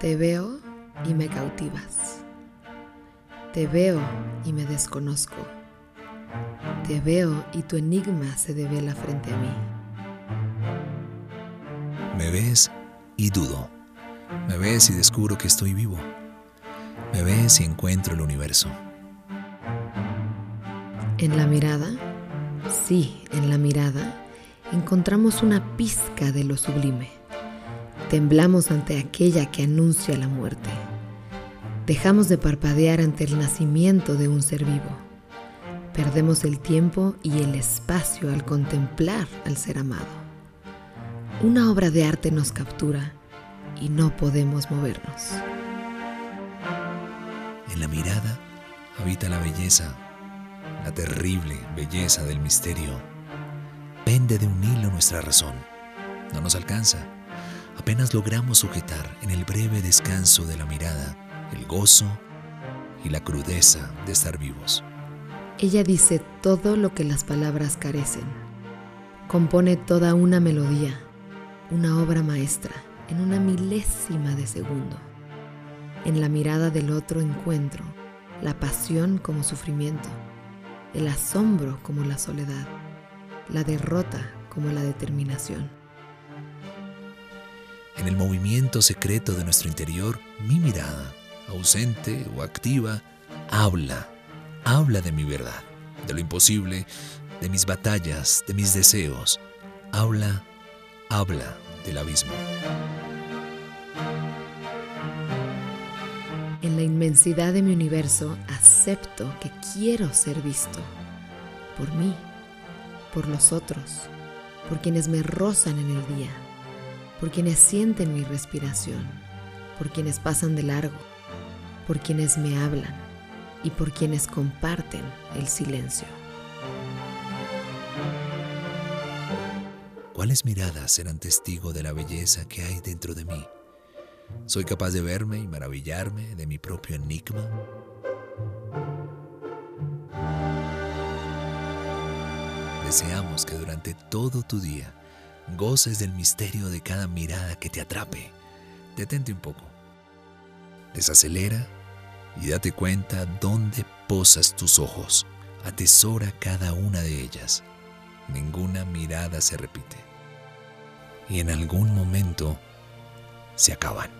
Te veo y me cautivas. Te veo y me desconozco. Te veo y tu enigma se devela frente a mí. Me ves y dudo. Me ves y descubro que estoy vivo. Me ves y encuentro el universo. En la mirada, sí, en la mirada, encontramos una pizca de lo sublime Temblamos ante aquella que anuncia la muerte. Dejamos de parpadear ante el nacimiento de un ser vivo. Perdemos el tiempo y el espacio al contemplar al ser amado. Una obra de arte nos captura y no podemos movernos. En la mirada habita la belleza, la terrible belleza del misterio. Pende de un hilo nuestra razón. No nos alcanza apenas logramos sujetar en el breve descanso de la mirada el gozo y la crudeza de estar vivos. Ella dice todo lo que las palabras carecen. Compone toda una melodía, una obra maestra, en una milésima de segundo. En la mirada del otro encuentro la pasión como sufrimiento, el asombro como la soledad, la derrota como la determinación. En el movimiento secreto de nuestro interior, mi mirada, ausente o activa, habla, habla de mi verdad, de lo imposible, de mis batallas, de mis deseos. Habla, habla del abismo. En la inmensidad de mi universo acepto que quiero ser visto por mí, por los otros, por quienes me rozan en el día por quienes sienten mi respiración, por quienes pasan de largo, por quienes me hablan y por quienes comparten el silencio. ¿Cuáles miradas serán testigo de la belleza que hay dentro de mí? ¿Soy capaz de verme y maravillarme de mi propio enigma? Deseamos que durante todo tu día goces del misterio de cada mirada que te atrape. Detente un poco. Desacelera y date cuenta dónde posas tus ojos. Atesora cada una de ellas. Ninguna mirada se repite. Y en algún momento se acaban.